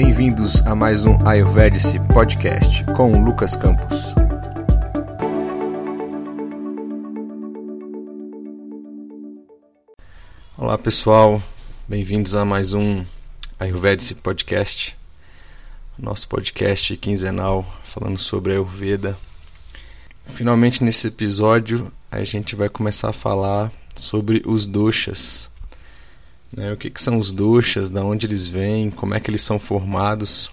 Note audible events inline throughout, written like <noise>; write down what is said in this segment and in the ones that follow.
Bem-vindos a mais um Ayurvedic Podcast com Lucas Campos. Olá pessoal, bem-vindos a mais um Ayurvedic Podcast, nosso podcast quinzenal falando sobre Ayurveda. Finalmente nesse episódio a gente vai começar a falar sobre os doshas. Né? O que, que são os doshas, de onde eles vêm, como é que eles são formados.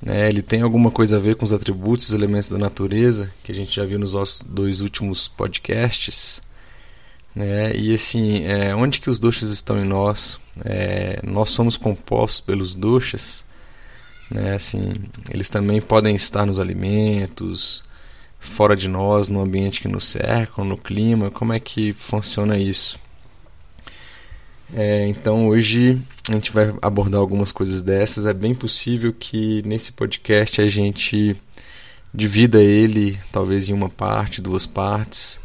Né? Ele tem alguma coisa a ver com os atributos, os elementos da natureza, que a gente já viu nos nossos dois últimos podcasts. Né? E assim, é, onde que os doshas estão em nós? É, nós somos compostos pelos doshas. Né? Assim, eles também podem estar nos alimentos, fora de nós, no ambiente que nos cerca, no clima. Como é que funciona isso? É, então hoje a gente vai abordar algumas coisas dessas. É bem possível que nesse podcast a gente divida ele talvez em uma parte, duas partes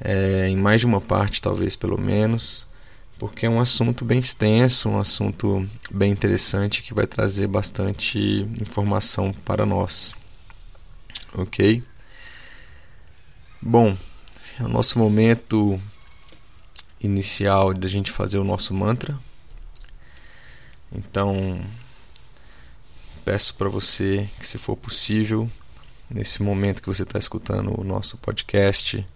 é, em mais de uma parte, talvez pelo menos, porque é um assunto bem extenso, um assunto bem interessante que vai trazer bastante informação para nós. Ok? Bom, é o nosso momento inicial da gente fazer o nosso mantra. Então, peço para você que, se for possível, nesse momento que você está escutando o nosso podcast,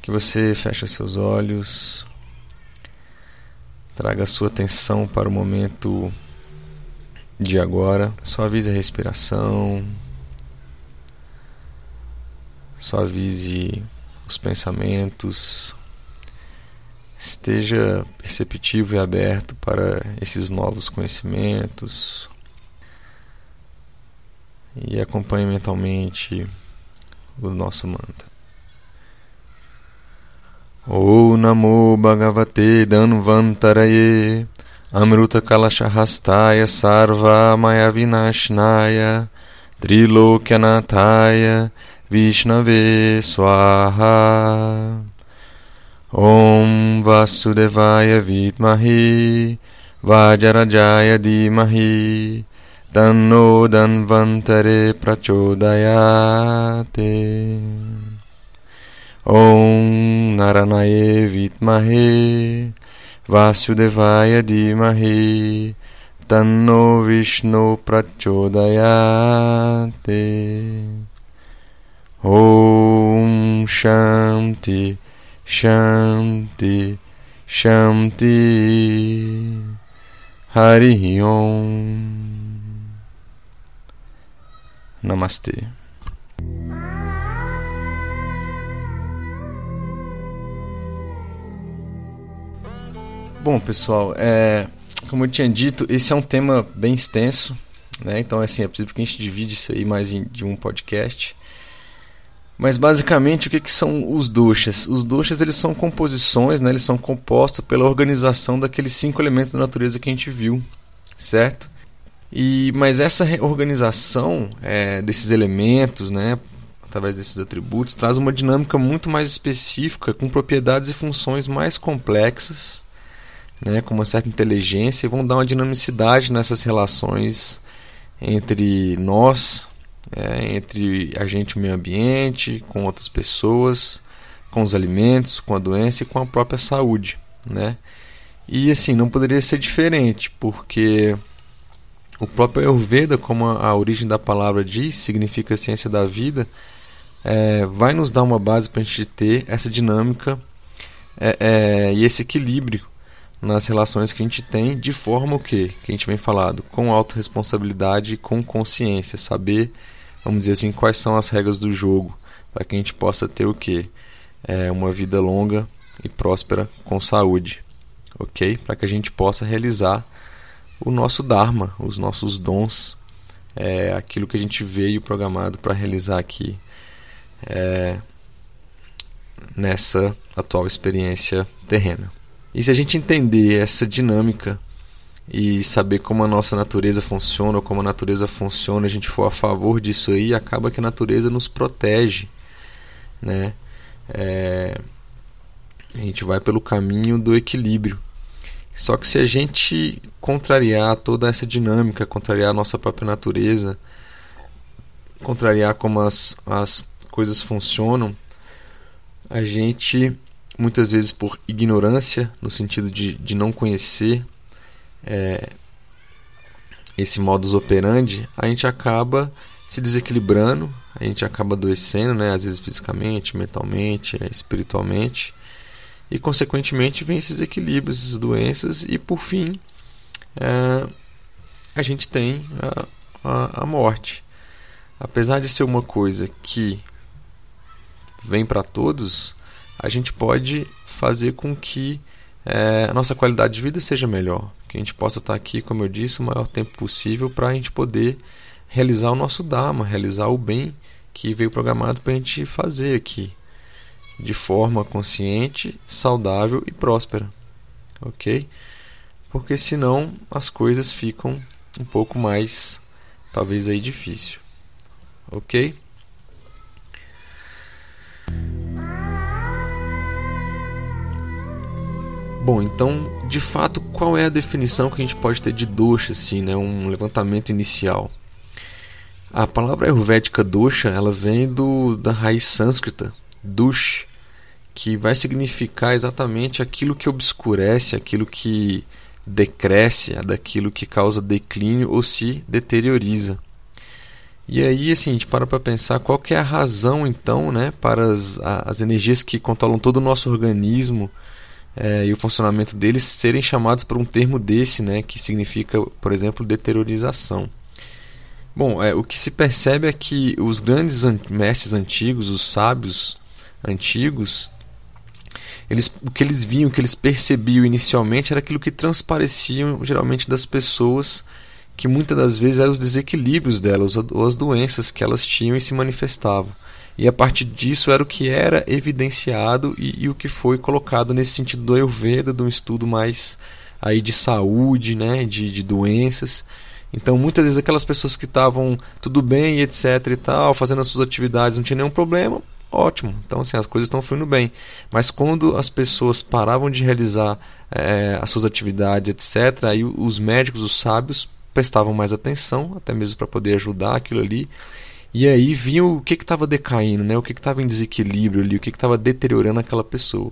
que você feche seus olhos, traga a sua atenção para o momento de agora, suavize a respiração, suavize os pensamentos, esteja perceptivo e aberto para esses novos conhecimentos e acompanhe mentalmente o nosso mantra. O Namo Bhagavate Danvantaraye Amruta Kalashahastaya Sarva Maya Vinashnaya Trilokyanataya Vishnave Swaha ॐ वासुदेवाय विद्महे वाजरजाय धीमहि तन्नो धन्वन्तरे प्रचोदयाते। ॐ नरनये विद्महे वासुदेवाय धीमहि तन्नो विष्णु प्रचोदयाते। ॐ शान्ति Shanti Shanti Hari Om Namaste Bom, pessoal, é, como eu tinha dito, esse é um tema bem extenso, né? Então, assim, é possível que a gente divide isso aí mais de um podcast. Mas basicamente, o que, que são os doshas? Os doshas eles são composições, né? Eles são compostos pela organização daqueles cinco elementos da natureza que a gente viu, certo? E mas essa organização é, desses elementos, né? Através desses atributos, traz uma dinâmica muito mais específica, com propriedades e funções mais complexas né, com uma certa inteligência e vão dar uma dinamicidade nessas relações entre nós, é, entre a gente e o meio ambiente, com outras pessoas, com os alimentos, com a doença e com a própria saúde, né? E assim, não poderia ser diferente, porque o próprio Ayurveda, como a, origem da palavra diz, significa ciência da vida, é, vai nos dar uma base para a gente ter essa dinâmica é, é, e esse equilíbrio nas relações que a gente tem, de forma o que que a gente vem falado, com autorresponsabilidade, com consciência, saber, vamos dizer assim, quais são as regras do jogo, para que a gente possa ter o que é uma vida longa e próspera com saúde, ok? Para que a gente possa realizar o nosso dharma, os nossos dons, é, aquilo que a gente veio programado para realizar aqui é, nessa atual experiência terrena. E se a gente entender essa dinâmica e saber como a nossa natureza funciona, ou como a natureza funciona, a gente for a favor disso aí, acaba que a natureza nos protege, né? É... A gente vai pelo caminho do equilíbrio. Só que se a gente contrariar toda essa dinâmica, contrariar a nossa própria natureza, contrariar como as, as coisas funcionam, a gente, muitas vezes por ignorância, no sentido de, de não conhecer é, esse modus operandi, a gente acaba se desequilibrando, a gente acaba adoecendo, né, às vezes fisicamente, mentalmente, é, espiritualmente, e consequentemente vem esses equilíbrios, essas doenças, e por fim é, a gente tem a, a, a morte. Apesar de ser uma coisa que vem para todos, a gente pode fazer com que é, a nossa qualidade de vida seja melhor. Que a gente possa estar aqui, como eu disse, o maior tempo possível para a gente poder realizar o nosso Dharma, realizar o bem que veio programado para a gente fazer aqui, de forma consciente, saudável e próspera. Ok? Porque senão as coisas ficam um pouco mais, talvez aí, difícil. Ok? Bom, então, de fato, qual é a definição que a gente pode ter de dosha, assim, né? Um levantamento inicial. A palavra ayurvédica dosha, ela vem do, da raiz sânscrita, dush, que vai significar exatamente aquilo que obscurece, aquilo que decresce, daquilo que causa declínio ou se deterioriza. E aí, assim, a gente para para pensar qual que é a razão, então, né, para as, as energias que controlam todo o nosso organismo, é, e o funcionamento deles serem chamados por um termo desse, né, que significa, por exemplo, deteriorização. Bom, é, o que se percebe é que os grandes mestres antigos, os sábios antigos, eles, o que eles viam, o que eles percebiam inicialmente era aquilo que transpareciam geralmente das pessoas, que muitas das vezes eram os desequilíbrios delas, ou as doenças que elas tinham e se manifestavam e a partir disso era o que era evidenciado e, e o que foi colocado nesse sentido do Ayurveda, de um estudo mais aí de saúde, né, de, de doenças. Então, muitas vezes aquelas pessoas que estavam tudo bem, etc e tal, fazendo as suas atividades, não tinha nenhum problema, ótimo. Então, assim, as coisas estão fluindo bem. Mas quando as pessoas paravam de realizar é, as suas atividades, etc., aí os médicos, os sábios, prestavam mais atenção, até mesmo para poder ajudar aquilo ali. E aí vinha o que estava decaindo, né? o que estava em desequilíbrio ali, o que estava deteriorando aquela pessoa.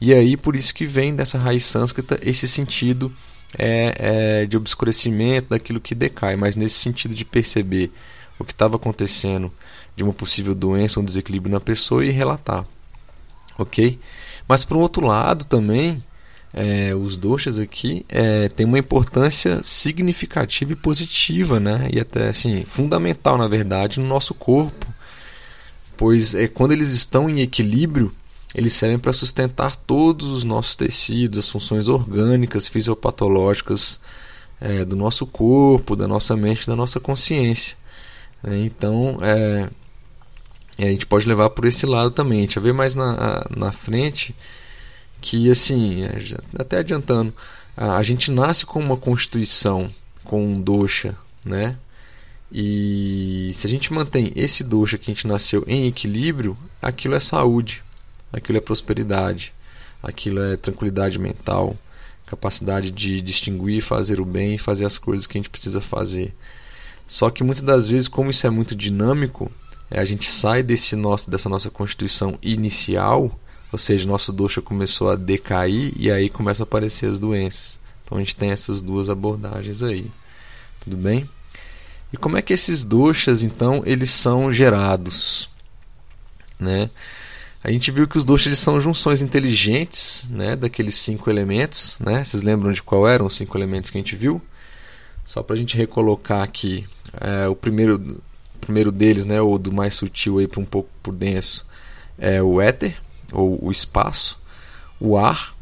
E aí por isso que vem dessa raiz sânscrita esse sentido é, é, de obscurecimento daquilo que decai, mas nesse sentido de perceber o que estava acontecendo de uma possível doença, um desequilíbrio na pessoa e relatar. Ok? Mas por outro lado também, é, os doshas aqui é, têm uma importância significativa e positiva, né? e até assim, fundamental, na verdade, no nosso corpo, pois é, quando eles estão em equilíbrio, eles servem para sustentar todos os nossos tecidos, as funções orgânicas, fisiopatológicas é, do nosso corpo, da nossa mente, da nossa consciência. Né? Então, é, a gente pode levar por esse lado também. A gente vai ver mais na, na frente que assim, é, até adiantando, a, gente nasce com uma constituição, com um dosha, né? E se a gente mantém esse dosha que a gente nasceu em equilíbrio, aquilo é saúde, aquilo é prosperidade, aquilo é tranquilidade mental, capacidade de distinguir, fazer o bem, fazer as coisas que a gente precisa fazer. Só que muitas das vezes, como isso é muito dinâmico, a gente sai desse nosso, dessa nossa constituição inicial ou seja, nosso dosha começou a decair e aí começam a aparecer as doenças. Então a gente tem essas duas abordagens aí. Tudo bem? E como é que esses doshas então eles são gerados, né? A gente viu que os doshas eles são junções inteligentes, né, daqueles cinco elementos, né? Vocês lembram de qual eram os cinco elementos que a gente viu? Só para a gente recolocar aqui, é, o primeiro, primeiro deles, né, ou do mais sutil aí para um pouco por denso, é o éter, ou o espaço, o ar,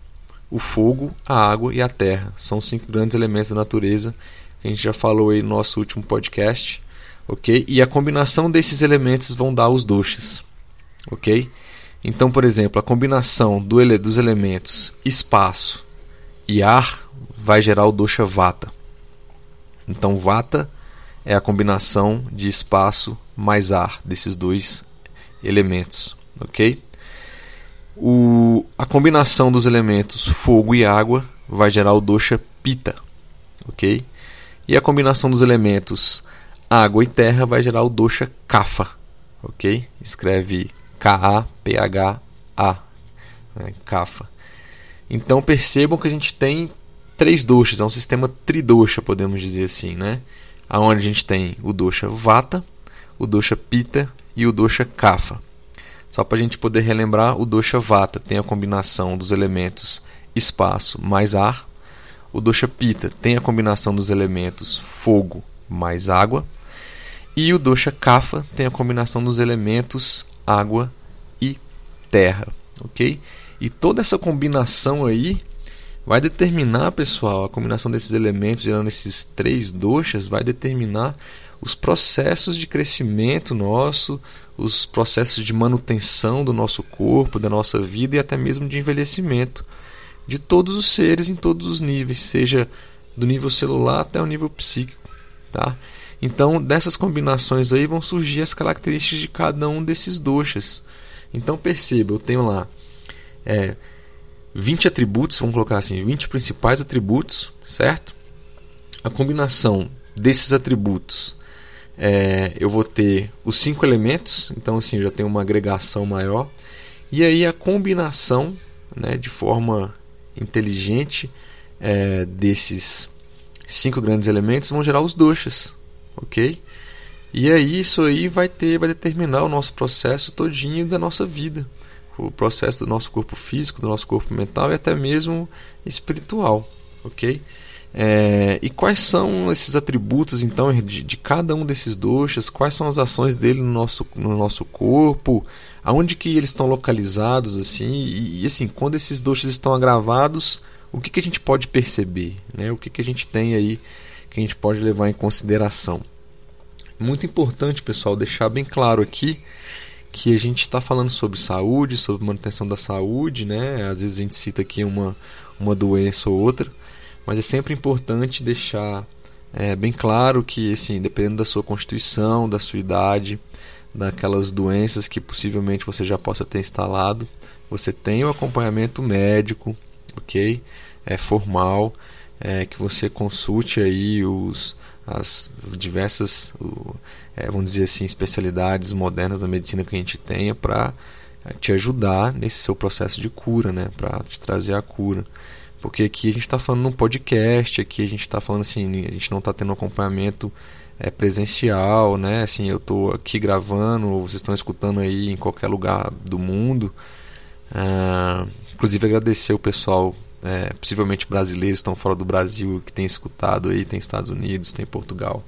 o fogo, a água e a terra. São cinco grandes elementos da natureza que a gente já falou aí no nosso último podcast, ok? E a combinação desses elementos vão dar os doshas, ok? Então, por exemplo, a combinação do ele dos elementos espaço e ar vai gerar o dosha vata. Então, vata é a combinação de espaço mais ar desses dois elementos, ok? O, a combinação dos elementos fogo e água vai gerar o dosha pita, ok? E a combinação dos elementos água e terra vai gerar o dosha kapha, ok? Escreve K-A-P-H-A, né? kapha. Então percebam que a gente tem três doshas, é um sistema tridosha, podemos dizer assim, né? Aonde a gente tem o dosha vata, o dosha pitta e o dosha kapha. Só para a gente poder relembrar, o dosha vata tem a combinação dos elementos espaço mais ar. O dosha pitta tem a combinação dos elementos fogo mais água. E o dosha kapha tem a combinação dos elementos água e terra, ok? E toda essa combinação aí vai determinar, pessoal, a combinação desses elementos, gerando esses três doshas, vai determinar os processos de crescimento nosso, os processos de manutenção do nosso corpo, da nossa vida e até mesmo de envelhecimento de todos os seres em todos os níveis, seja do nível celular até o nível psíquico, tá? Então, dessas combinações aí vão surgir as características de cada um desses doshas. Então, perceba, eu tenho lá é, 20 atributos, vamos colocar assim, 20 principais atributos, certo? A combinação desses atributos, é, eu vou ter os cinco elementos, então assim, já tenho uma agregação maior. E aí a combinação, né, de forma inteligente, é, desses cinco grandes elementos vão gerar os doshas, ok? E aí isso aí vai ter, vai determinar o nosso processo todinho da nossa vida o processo do nosso corpo físico, do nosso corpo mental e até mesmo espiritual, ok? É, e quais são esses atributos então de, de, cada um desses doshas? Quais são as ações dele no nosso, no nosso corpo? Aonde que eles estão localizados assim? E, e assim, quando esses doshas estão agravados, o que, que a gente pode perceber? Né? O que, que a gente tem aí que a gente pode levar em consideração? Muito importante, pessoal, deixar bem claro aqui que a gente está falando sobre saúde, sobre manutenção da saúde, né? Às vezes a gente cita aqui uma, uma doença ou outra, mas é sempre importante deixar é, bem claro que, assim, dependendo da sua constituição, da sua idade, daquelas doenças que possivelmente você já possa ter instalado, você tem o acompanhamento médico, ok? É formal, é, que você consulte aí os, as diversas é, vamos dizer assim, especialidades modernas da medicina que a gente tenha para é, te ajudar nesse seu processo de cura, né? Para te trazer a cura. Porque aqui a gente está falando num podcast, aqui a gente está falando assim, a gente não está tendo acompanhamento é, presencial, né? Assim, eu estou aqui gravando, vocês estão escutando aí em qualquer lugar do mundo. Ah, inclusive agradecer o pessoal, é, possivelmente brasileiros estão fora do Brasil que tem escutado aí, tem Estados Unidos, tem Portugal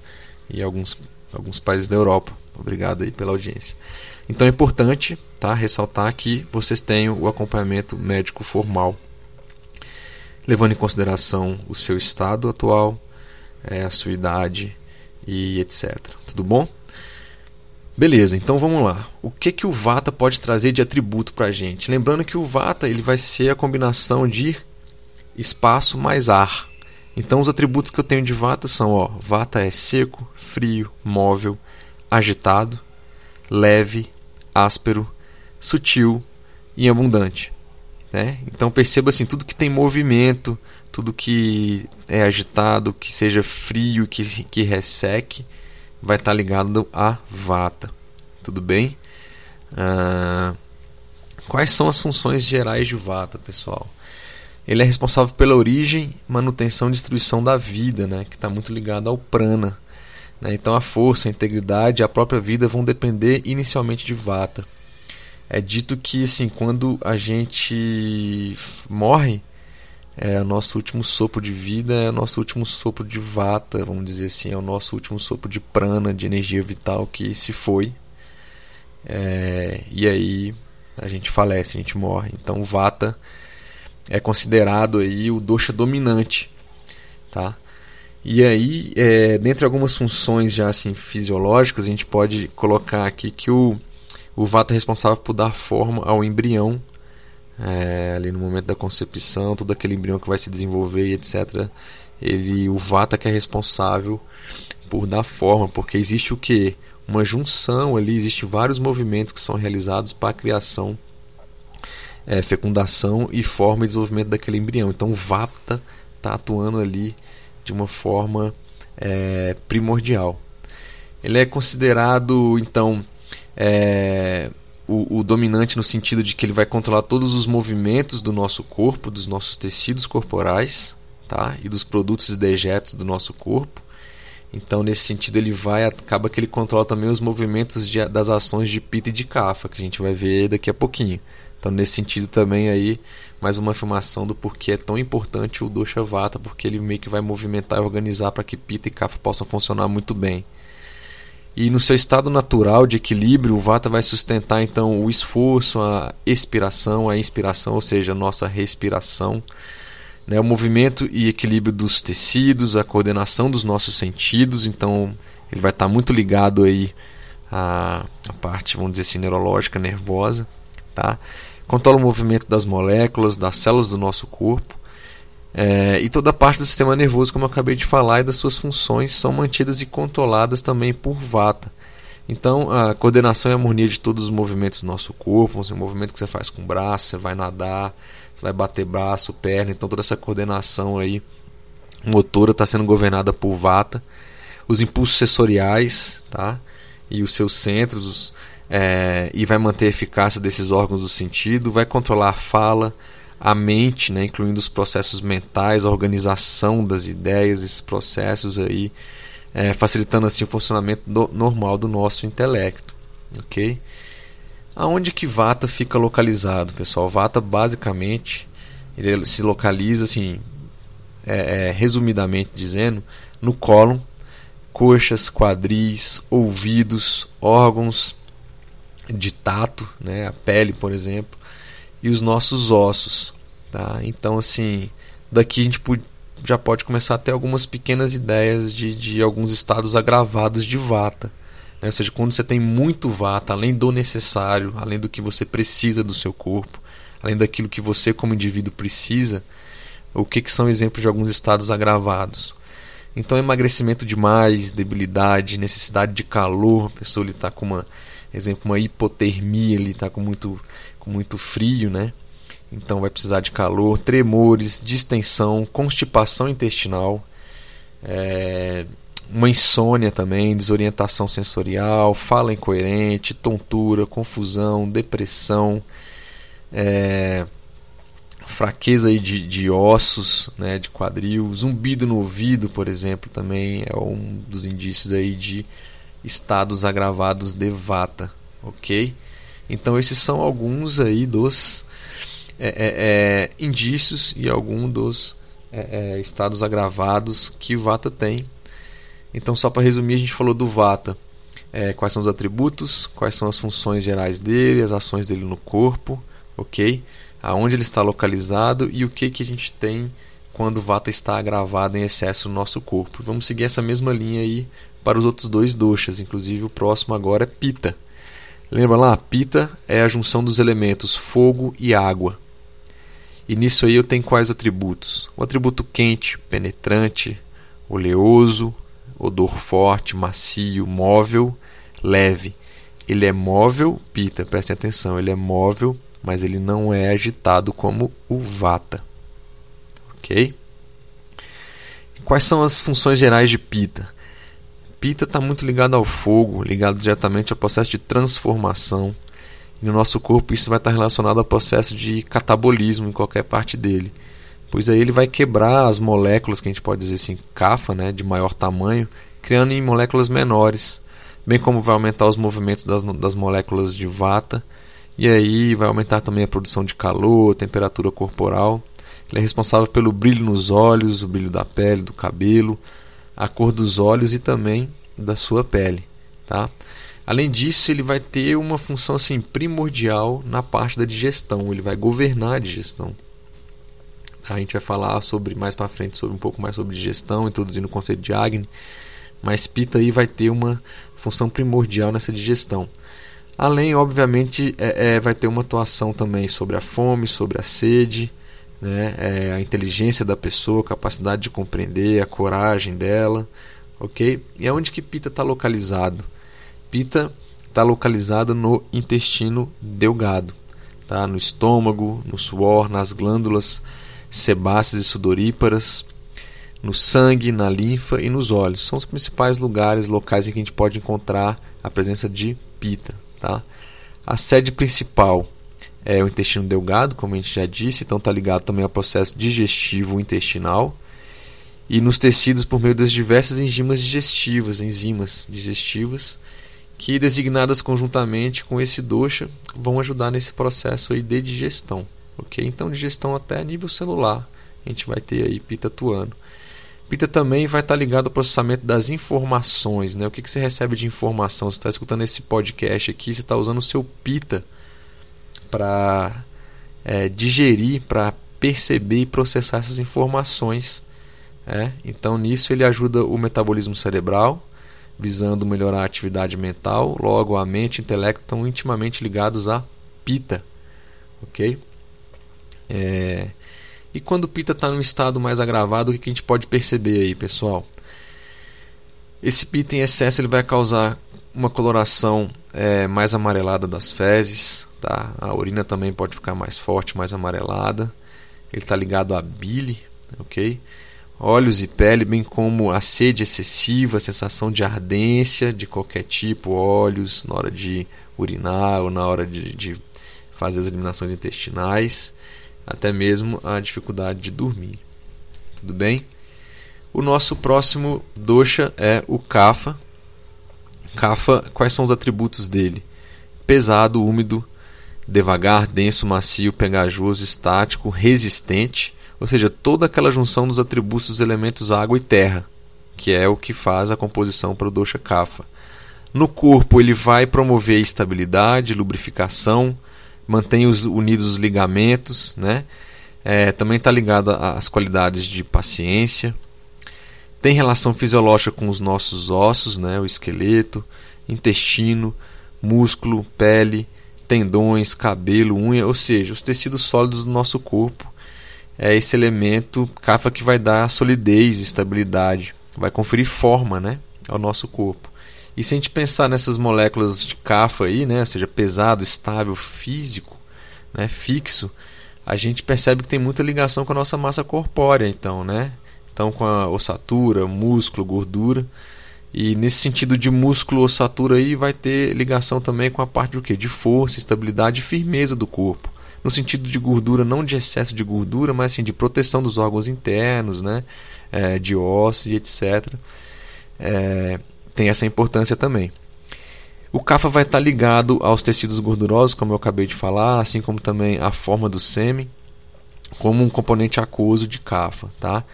e alguns alguns países da Europa. Obrigado aí pela audiência. Então é importante tá, ressaltar que vocês tenham o acompanhamento médico formal, levando em consideração o seu estado atual, é, a sua idade e etc. Tudo bom? Beleza, então vamos lá. O que, que o Vata pode trazer de atributo para a gente? Lembrando que o Vata ele vai ser a combinação de espaço mais ar. Então os atributos que eu tenho de Vata são, ó, Vata é seco, frio, móvel, agitado, leve, áspero, sutil e abundante. Né? Então perceba assim, tudo que tem movimento, tudo que é agitado, que seja frio, que, que resseque, vai estar ligado a Vata. Tudo bem? Ah, quais são as funções gerais de Vata, pessoal? Ele é responsável pela origem, manutenção e destruição da vida, né, que está muito ligado ao prana. Né? Então a força, a integridade e a própria vida vão depender inicialmente de Vata. É dito que assim, quando a gente morre, é o nosso último sopro de vida, é o nosso último sopro de Vata, vamos dizer assim, é o nosso último sopro de prana, de energia vital que se foi. É, e aí a gente falece, a gente morre. Então Vata é considerado aí o dosha dominante, tá? E aí, é, dentre algumas funções já assim fisiológicas, a gente pode colocar aqui que o, o vata é responsável por dar forma ao embrião, é, ali no momento da concepção, todo aquele embrião que vai se desenvolver e etc. Ele, o vata que é responsável por dar forma, porque existe o que? Uma junção ali, existem vários movimentos que são realizados para a criação é, fecundação e forma e desenvolvimento daquele embrião. Então, o Vata está atuando ali de uma forma é, primordial. Ele é considerado, então, é, o, o, dominante no sentido de que ele vai controlar todos os movimentos do nosso corpo, dos nossos tecidos corporais tá? e dos produtos e dejetos do nosso corpo. Então, nesse sentido, ele vai, acaba que ele controla também os movimentos de, das ações de Pita e de Kapha, que a gente vai ver daqui a pouquinho. Então, nesse sentido também aí, mais uma afirmação do porquê é tão importante o Dosha Vata, porque ele meio que vai movimentar e organizar para que Pita e Kapha possam funcionar muito bem. E no seu estado natural de equilíbrio, o Vata vai sustentar então o esforço, a expiração, a inspiração, ou seja, a nossa respiração, né, o movimento e equilíbrio dos tecidos, a coordenação dos nossos sentidos. Então, ele vai estar muito ligado aí à, à parte, vamos dizer assim, neurológica, nervosa, tá? Controla o movimento das moléculas, das células do nosso corpo é, e toda a parte do sistema nervoso, como eu acabei de falar, e das suas funções são mantidas e controladas também por Vata. Então, a coordenação e a harmonia de todos os movimentos do nosso corpo, o movimento que você faz com o braço, você vai nadar, você vai bater braço, perna, então toda essa coordenação aí motora está sendo governada por Vata. Os impulsos sensoriais, tá? E os seus centros, os, é, e vai manter a eficácia desses órgãos do sentido, vai controlar a fala, a mente, né, incluindo os processos mentais, a organização das ideias, esses processos aí, é, facilitando assim o funcionamento do, normal do nosso intelecto, ok? Aonde que Vata fica localizado, pessoal? Vata basicamente ele se localiza assim, é, é, resumidamente dizendo, no cólon, coxas, quadris, ouvidos, órgãos de tato, né, a pele, por exemplo, e os nossos ossos. Tá? Então, assim, daqui a gente já pode começar a ter algumas pequenas ideias de, de alguns estados agravados de vata. Né? Ou seja, quando você tem muito vata, além do necessário, além do que você precisa do seu corpo, além daquilo que você como indivíduo precisa, o que, que são exemplos de alguns estados agravados? Então, emagrecimento demais, debilidade, necessidade de calor, a pessoa está com uma, exemplo, uma hipotermia, ele está com muito muito frio, né? Então vai precisar de calor, tremores, distensão, constipação intestinal, é, uma insônia também, desorientação sensorial, fala incoerente, tontura, confusão, depressão, é, fraqueza de, de ossos, né, de quadril, zumbido no ouvido, por exemplo, também é um dos indícios aí de estados agravados de vata, ok? Então esses são alguns aí dos é, é, é indícios e alguns dos é, é, estados agravados que o Vata tem. Então só para resumir a gente falou do Vata. quais são os atributos, quais são as funções gerais dele, as ações dele no corpo, ok? Aonde ele está localizado e o que, que a gente tem quando o Vata está agravado em excesso no nosso corpo. Vamos seguir essa mesma linha aí para os outros dois doshas, inclusive o próximo agora é Pita. Lembra lá? Pita é a junção dos elementos fogo e água. E nisso aí eu tenho quais atributos? O atributo quente, penetrante, oleoso, odor forte, macio, móvel, leve. Ele é móvel, Pita, prestem atenção, ele é móvel, mas ele não é agitado como o Vata. Ok? Quais são as funções gerais de Pita? Pita está muito ligado ao fogo, ligado diretamente ao processo de transformação. E no nosso corpo isso vai estar relacionado ao processo de catabolismo em qualquer parte dele. Pois aí ele vai quebrar as moléculas, que a gente pode dizer assim, cafa, né, de maior tamanho, criando em moléculas menores. Bem como vai aumentar os movimentos das, das moléculas de vata. E aí vai aumentar também a produção de calor, temperatura corporal. Ele é responsável pelo brilho nos olhos, o brilho da pele, do cabelo, a cor dos olhos e também da sua pele, tá? Além disso, ele vai ter uma função assim primordial na parte da digestão, ele vai governar a digestão. A gente vai falar sobre mais para frente sobre um pouco mais sobre digestão, introduzindo o conceito de Agni, mas Pita aí vai ter uma função primordial nessa digestão. Além, obviamente, é, é, vai ter uma atuação também sobre a fome, sobre a sede, né? É, a inteligência da pessoa, a capacidade de compreender, a coragem dela, ok? E aonde que Pita está localizado? Pita está localizado no intestino delgado, tá? No estômago, no suor, nas glândulas sebáceas e sudoríparas, no sangue, na linfa e nos olhos. São os principais lugares locais em que a gente pode encontrar a presença de pita. Tá? A sede principal é o intestino delgado, como a gente já disse, então está ligado também ao processo digestivo intestinal e nos tecidos por meio das diversas enzimas digestivas, enzimas digestivas, que designadas conjuntamente com esse dosha vão ajudar nesse processo aí de digestão, ok? Então digestão até nível celular, a gente vai ter aí pita atuando. Pita também vai estar ligado ao processamento das informações, né? O que, que você recebe de informação? Você está escutando esse podcast aqui, você está usando o seu pita para é, digerir, para perceber e processar essas informações. É? Então, nisso, ele ajuda o metabolismo cerebral, visando melhorar a atividade mental. Logo, a mente e o intelecto estão intimamente ligados à pita. Ok? É, e quando o pita está num estado mais agravado, o que a gente pode perceber aí, pessoal? Esse pita em excesso ele vai causar uma coloração é, mais amarelada das fezes, tá? A urina também pode ficar mais forte, mais amarelada. Ele está ligado à bile, ok? Olhos e pele, bem como a sede excessiva, a sensação de ardência de qualquer tipo, olhos na hora de urinar ou na hora de, de fazer as eliminações intestinais até mesmo a dificuldade de dormir. Tudo bem? O nosso próximo dosha é o Kapha. Kapha, quais são os atributos dele? Pesado, úmido, devagar, denso, macio, pegajoso, estático, resistente, ou seja, toda aquela junção dos atributos dos elementos água e terra, que é o que faz a composição para o dosha Kapha. No corpo, ele vai promover estabilidade, lubrificação, mantém os, unidos os ligamentos, né? É, também está ligado às qualidades de paciência. Tem relação fisiológica com os nossos ossos, né? o esqueleto, intestino, músculo, pele, tendões, cabelo, unha, ou seja, os tecidos sólidos do nosso corpo. É esse elemento cafa que vai dar solidez, estabilidade, vai conferir forma né, ao nosso corpo. E se a gente pensar nessas moléculas de CAFA aí, né, ou seja, pesado, estável, físico, né, fixo, a gente percebe que tem muita ligação com a nossa massa corpórea, então, né? Então, com a ossatura, músculo, gordura. E nesse sentido de músculo, ossatura aí vai ter ligação também com a parte do quê? De força, estabilidade e firmeza do corpo. No sentido de gordura, não de excesso de gordura, mas sim de proteção dos órgãos internos, né? É, de ossos e etc. É, tem essa importância também. O CAFA vai estar ligado aos tecidos gordurosos, como eu acabei de falar, assim como também a forma do sêmen, como um componente aquoso de CAFA. Tá?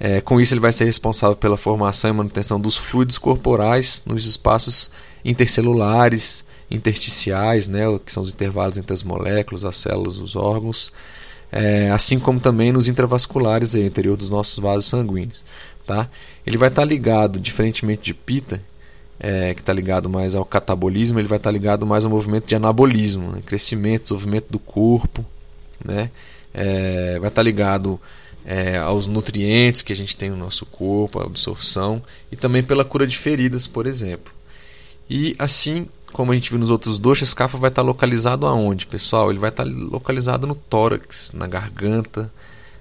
É, com isso, ele vai ser responsável pela formação e manutenção dos fluidos corporais nos espaços intercelulares, intersticiais, né, que são os intervalos entre as moléculas, as células, os órgãos, é, assim como também nos intravasculares, aí, interior dos nossos vasos sanguíneos. Tá? Ele vai estar ligado, diferentemente de Pita, é, que está ligado mais ao catabolismo, ele vai estar ligado mais ao movimento de anabolismo, né? crescimento, desenvolvimento do corpo, né? É, vai estar ligado é, aos nutrientes que a gente tem no nosso corpo, a absorção e também pela cura de feridas, por exemplo. E assim como a gente viu nos outros dois, esse cafa vai estar localizado aonde, pessoal? Ele vai estar localizado no tórax, na garganta,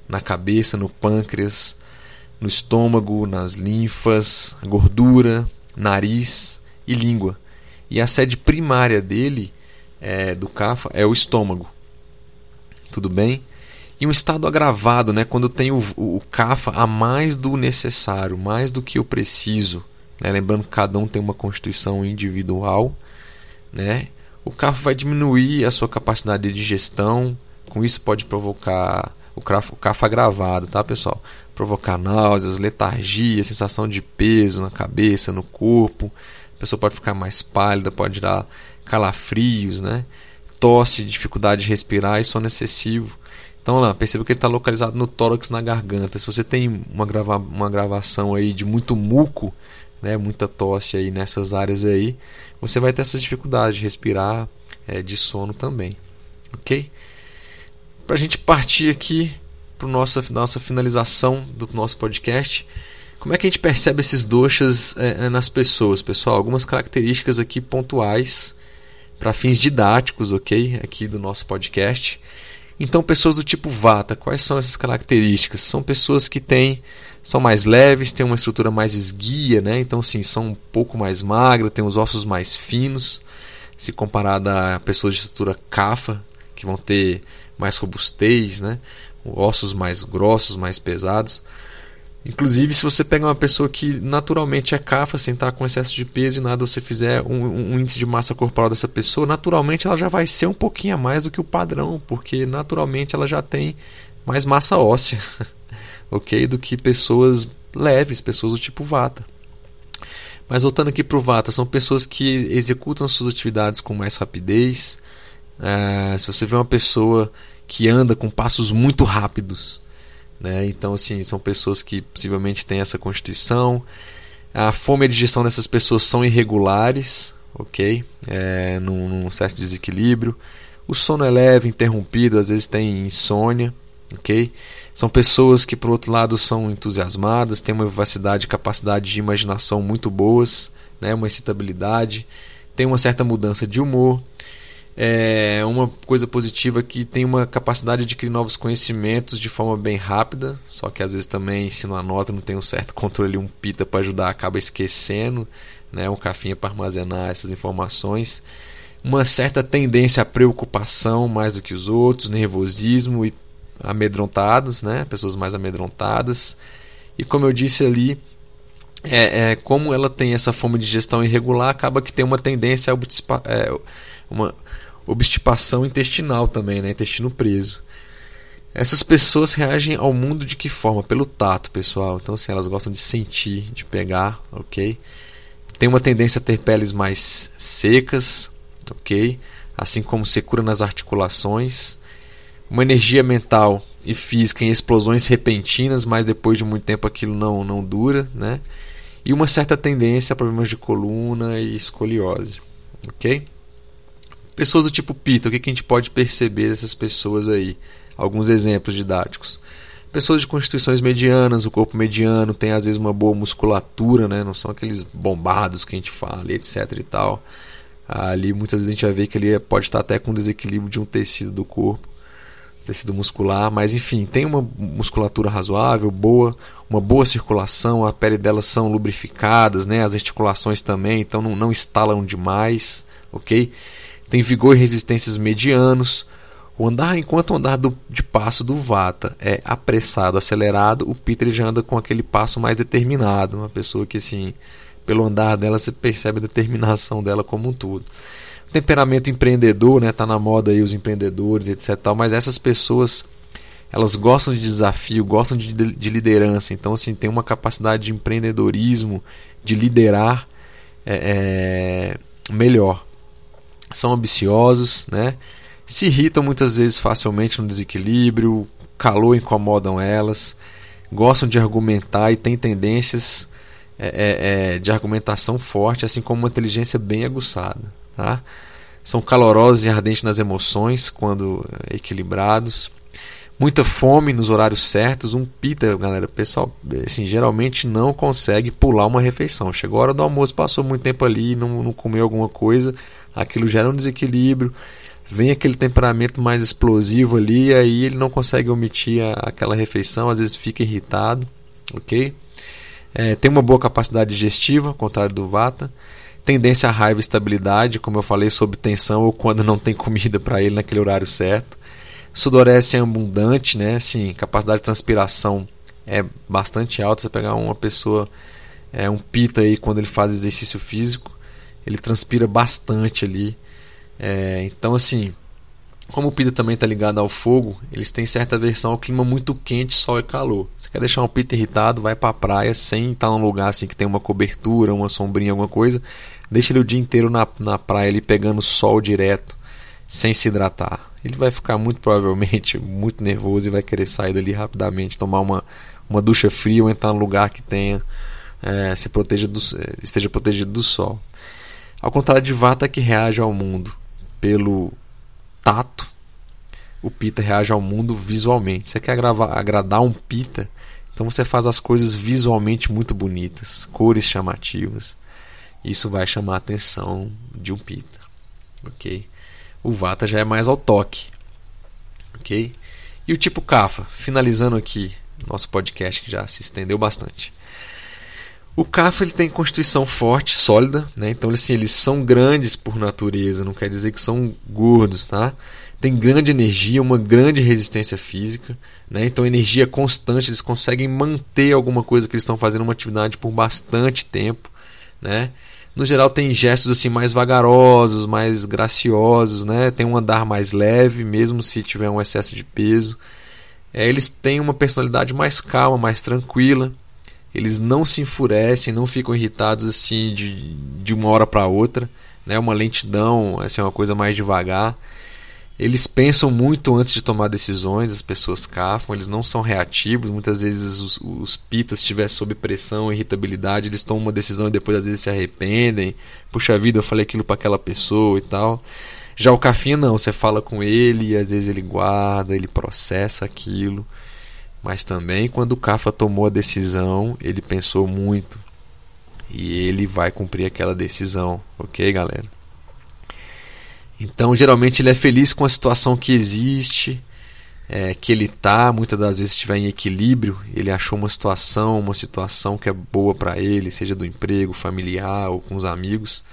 na cabeça, no pâncreas, no estômago, nas linfas, gordura, nariz e língua. E a sede primária dele, é, do CAFA, é o estômago. Tudo bem? E um estado agravado, né, quando eu tenho o, o CAFA a mais do necessário, mais do que eu preciso. Né, lembrando que cada um tem uma constituição individual. Né, o CAFA vai diminuir a sua capacidade de digestão, com isso pode provocar o CAFA agravado, tá pessoal? provocar náuseas, letargia, sensação de peso na cabeça, no corpo. A pessoa pode ficar mais pálida, pode dar calafrios, né? tosse, dificuldade de respirar e sono excessivo. Então lá, perceba que ele está localizado no tórax, na garganta. Se você tem uma, grava uma gravação aí de muito muco, né, muita tosse aí nessas áreas aí, você vai ter essas dificuldades de respirar, é, de sono também. Ok? Para a gente partir aqui para nossa nossa finalização do nosso podcast. Como é que a gente percebe esses doxas é, é, nas pessoas, pessoal? Algumas características aqui pontuais para fins didáticos, ok? Aqui do nosso podcast. Então, pessoas do tipo Vata, quais são essas características? São pessoas que têm são mais leves, têm uma estrutura mais esguia, né? Então, sim, são um pouco mais magras, têm os ossos mais finos, se comparado a pessoas de estrutura cafa, que vão ter mais robustez, né? Ossos mais grossos, mais pesados. Inclusive, se você pega uma pessoa que naturalmente é cafa, sem estar com excesso de peso e nada, você fizer um, um, índice de massa corporal dessa pessoa, naturalmente ela já vai ser um pouquinho a mais do que o padrão, porque naturalmente ela já tem mais massa óssea. <laughs> ok? Do que pessoas leves, pessoas do tipo Vata. Mas voltando aqui para o Vata, são pessoas que executam suas atividades com mais rapidez. É, se você vê uma pessoa que anda com passos muito rápidos, né? então assim são pessoas que possivelmente têm essa constituição. A fome e a digestão dessas pessoas são irregulares, ok? É, num, num certo desequilíbrio. O sono é leve, interrompido, às vezes tem insônia, ok? São pessoas que, por outro lado, são entusiasmadas, têm uma vivacidade e capacidade de imaginação muito boas, né? uma excitabilidade, tem uma certa mudança de humor. É uma coisa positiva que tem uma capacidade de adquirir novos conhecimentos de forma bem rápida, só que às vezes também, se não anota, não tem um certo controle, um pita para ajudar, acaba esquecendo, né? um cafinha para armazenar essas informações. Uma certa tendência à preocupação mais do que os outros, nervosismo e amedrontadas, né? pessoas mais amedrontadas. E como eu disse ali, é, é, como ela tem essa fome de gestão irregular, acaba que tem uma tendência a é, uma obstipação intestinal também, né? intestino preso. Essas pessoas reagem ao mundo de que forma? Pelo tato, pessoal. Então, assim, elas gostam de sentir, de pegar, ok? Tem uma tendência a ter peles mais secas, ok? Assim como secura nas articulações uma energia mental e física em explosões repentinas, mas depois de muito tempo aquilo não, não dura, né? E uma certa tendência a problemas de coluna e escoliose, ok? Pessoas do tipo Pita, o que, que a gente pode perceber dessas pessoas aí? Alguns exemplos didáticos. Pessoas de constituições medianas, o corpo mediano tem às vezes uma boa musculatura, né? não são aqueles bombados que a gente fala, etc e tal. Ali muitas vezes a gente vai ver que ele pode estar até com desequilíbrio de um tecido do corpo tecido muscular, mas enfim, tem uma musculatura razoável, boa, uma boa circulação, a pele delas são lubrificadas, né? as articulações também, então não, não estalam demais, ok? Tem vigor e resistências medianos. O andar, enquanto o andar do, de passo do Vata é apressado, acelerado, o Peter já anda com aquele passo mais determinado, uma pessoa que assim, pelo andar dela você percebe a determinação dela como um todo temperamento empreendedor, né? Tá na moda aí os empreendedores, etc. Tal, mas essas pessoas elas gostam de desafio, gostam de, de liderança. Então, assim, tem uma capacidade de empreendedorismo, de liderar é, é, melhor. São ambiciosos, né? Se irritam muitas vezes facilmente no desequilíbrio, calor incomodam elas, gostam de argumentar e têm tendências é, é, é de argumentação forte, assim como uma inteligência bem aguçada. Tá? São calorosos e ardentes nas emoções quando equilibrados. Muita fome nos horários certos. Um pita, galera, pessoal, assim, geralmente não consegue pular uma refeição. Chegou a hora do almoço, passou muito tempo ali, não, não comeu alguma coisa, aquilo gera um desequilíbrio. Vem aquele temperamento mais explosivo ali, aí ele não consegue omitir a, aquela refeição, às vezes fica irritado, ok? É, tem uma boa capacidade digestiva, ao contrário do Vata tendência à raiva e estabilidade, como eu falei, sob tensão ou quando não tem comida para ele naquele horário certo. Sudorese é abundante, né? Assim, capacidade de transpiração é bastante alta. Você pegar uma pessoa, é, um pita aí, quando ele faz exercício físico, ele transpira bastante ali. É, então, assim, como o pita também está ligado ao fogo, eles têm certa versão ao clima muito quente, sol e calor. Você quer deixar um pita irritado, vai para a praia sem estar num lugar assim que tem uma cobertura, uma sombrinha, alguma coisa Deixa ele o dia inteiro na, na praia ali pegando sol direto, sem se hidratar. Ele vai ficar muito provavelmente <laughs> muito nervoso e vai querer sair dali rapidamente, tomar uma, uma ducha fria ou entrar num lugar que tenha é, se proteja do, esteja protegido do sol. Ao contrário de Vata que reage ao mundo pelo tato, o Pita reage ao mundo visualmente. Você quer agravar, agradar um Pita, então você faz as coisas visualmente muito bonitas, cores chamativas isso vai chamar a atenção de um pita, ok? O vata já é mais ao toque, ok? E o tipo kafa, finalizando aqui nosso podcast que já se estendeu bastante. O CAFA ele tem constituição forte, sólida, né? então assim, eles são grandes por natureza, não quer dizer que são gordos, tá? Tem grande energia, uma grande resistência física, né? então energia constante, eles conseguem manter alguma coisa que eles estão fazendo uma atividade por bastante tempo, né? No geral tem gestos assim mais vagarosos, mais graciosos, né? Tem um andar mais leve, mesmo se tiver um excesso de peso. É, eles têm uma personalidade mais calma, mais tranquila. Eles não se enfurecem, não ficam irritados assim de, de uma hora para outra, né? Uma lentidão, assim, uma coisa mais devagar. Eles pensam muito antes de tomar decisões, as pessoas cafam, eles não são reativos. Muitas vezes os, os pitas, estiver sob pressão, irritabilidade, eles tomam uma decisão e depois às vezes se arrependem. Puxa vida, eu falei aquilo para aquela pessoa e tal. Já o Cafinha não, você fala com ele e às vezes ele guarda, ele processa aquilo. Mas também quando o Cafa tomou a decisão, ele pensou muito. E ele vai cumprir aquela decisão, ok, galera? Então, geralmente ele é feliz com a situação que existe, é, que ele está, muitas das vezes estiver em equilíbrio, ele achou uma situação, uma situação que é boa para ele, seja do emprego, familiar ou com os amigos.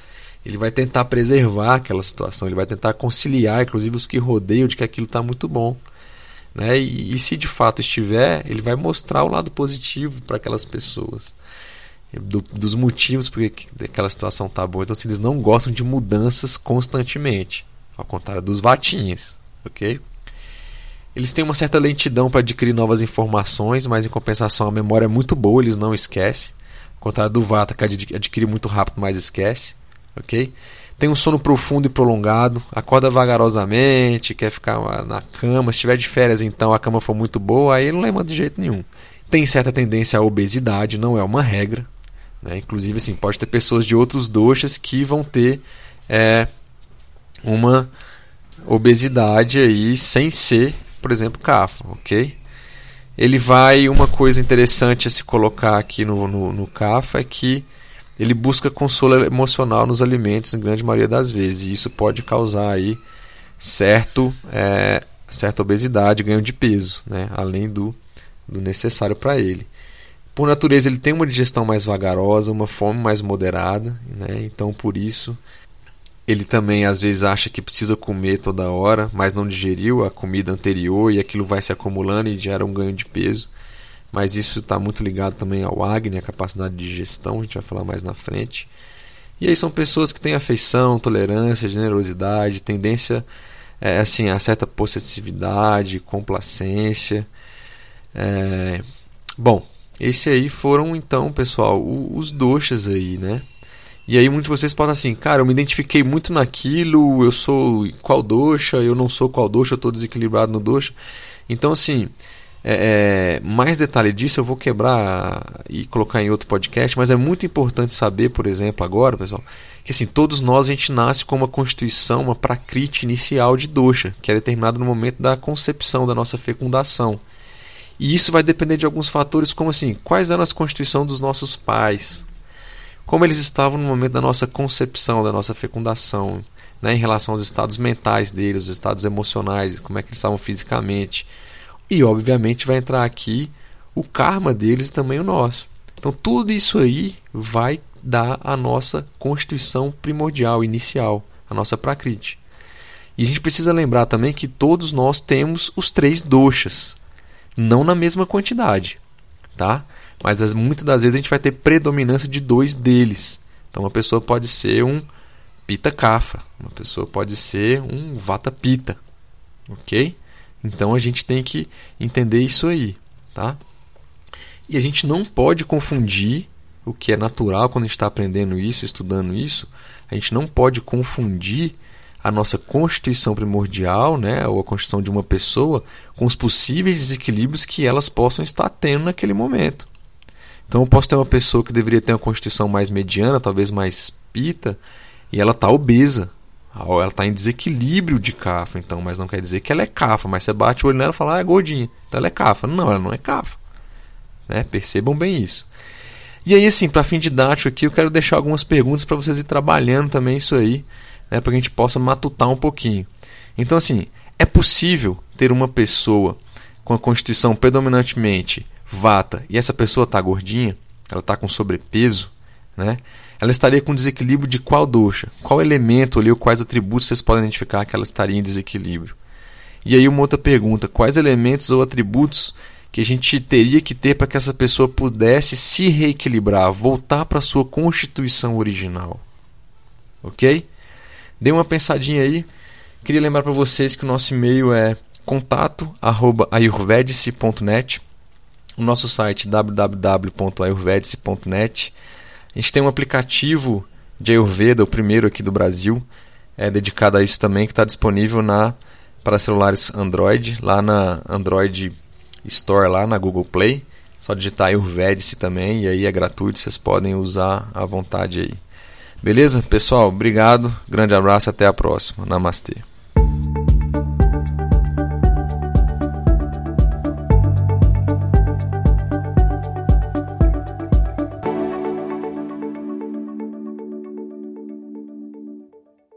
Ele vai tentar preservar aquela situação, ele vai tentar conciliar, inclusive os que rodeiam, de que aquilo está muito bom. Né? E, e se de fato estiver, ele vai mostrar o lado positivo para aquelas pessoas do, dos motivos porque aquela situação tá boa. Então, assim, eles não gostam de mudanças constantemente, ao contrário dos vatinhas, ok? Eles têm uma certa lentidão para adquirir novas informações, mas em compensação a memória é muito boa, eles não esquecem. Ao contrário do vata, que adquire muito rápido, mas esquece, ok? Tem um sono profundo e prolongado, acorda vagarosamente, quer ficar na cama. Se estiver de férias, então a cama for muito boa, aí não lembra de jeito nenhum. Tem certa tendência à obesidade, não é uma regra, né? Inclusive, assim, pode ter pessoas de outros doxas que vão ter é, uma obesidade aí sem ser, por exemplo, CAFA, ok? Ele vai, uma coisa interessante a se colocar aqui no, no, no CAFA é que ele busca consolo emocional nos alimentos, em grande maioria das vezes, e isso pode causar aí certo, é, certa obesidade, ganho de peso, né? além do, do necessário para ele. Por natureza, ele tem uma digestão mais vagarosa, uma fome mais moderada, né? então por isso ele também às vezes acha que precisa comer toda hora, mas não digeriu a comida anterior e aquilo vai se acumulando e gera um ganho de peso. Mas isso está muito ligado também ao Agni, a capacidade de digestão, a gente vai falar mais na frente. E aí são pessoas que têm afeição, tolerância, generosidade, tendência é, assim, a certa possessividade, complacência. É... Bom, esse aí foram então, pessoal, os doxas aí, né? E aí muitos de vocês podem assim, cara, eu me identifiquei muito naquilo, eu sou qual doxa, eu não sou qual doxa, eu estou desequilibrado no doxa. Então assim, é, é, mais detalhe disso eu vou quebrar e colocar em outro podcast, mas é muito importante saber, por exemplo, agora, pessoal, que assim, todos nós a gente nasce com uma constituição, uma prakriti inicial de doxa, que é determinada no momento da concepção da nossa fecundação. E isso vai depender de alguns fatores, como assim, quais eram as constituição dos nossos pais, como eles estavam no momento da nossa concepção, da nossa fecundação, né, em relação aos estados mentais deles, os estados emocionais, como é que eles estavam fisicamente. E obviamente vai entrar aqui o karma deles e também o nosso. Então tudo isso aí vai dar a nossa constituição primordial, inicial, a nossa prakriti. E a gente precisa lembrar também que todos nós temos os três doshas não na mesma quantidade, tá? Mas as, muitas das vezes a gente vai ter predominância de dois deles. Então uma pessoa pode ser um pita kafa, uma pessoa pode ser um vata pita, ok? Então a gente tem que entender isso aí, tá? E a gente não pode confundir o que é natural quando a gente está aprendendo isso, estudando isso. A gente não pode confundir a nossa constituição primordial, né, ou a constituição de uma pessoa, com os possíveis desequilíbrios que elas possam estar tendo naquele momento. Então eu posso ter uma pessoa que deveria ter uma constituição mais mediana, talvez mais pita, e ela está obesa. Ela está em desequilíbrio de cafa, então, mas não quer dizer que ela é cafa. Mas você bate o olho nela e fala, ah, é gordinha, então ela é cafa. Não, ela não é cafa. Né? Percebam bem isso. E aí, assim, para fim didático aqui, eu quero deixar algumas perguntas para vocês ir trabalhando também isso aí né, para que a gente possa matutar um pouquinho. Então, assim, é possível ter uma pessoa com a constituição predominantemente vata e essa pessoa está gordinha, ela está com sobrepeso, né? Ela estaria com desequilíbrio de qual dosha? Qual elemento ali ou quais atributos vocês podem identificar que ela estaria em desequilíbrio? E aí uma outra pergunta, quais elementos ou atributos que a gente teria que ter para que essa pessoa pudesse se reequilibrar, voltar para a sua constituição original? OK? Dê uma pensadinha aí. Queria lembrar para vocês que o nosso e-mail é contato@ayurvedice.net. O nosso site www.ayurvedice.net. A gente tem um aplicativo de Ayurveda, o primeiro aqui do Brasil, é dedicado a isso também, que está disponível na para celulares Android, lá na Android Store, lá na Google Play. Só digitar Ayurvedice também, e aí é gratuito, vocês podem usar à vontade aí. Beleza? Pessoal, obrigado, grande abraço até a próxima. Namastê.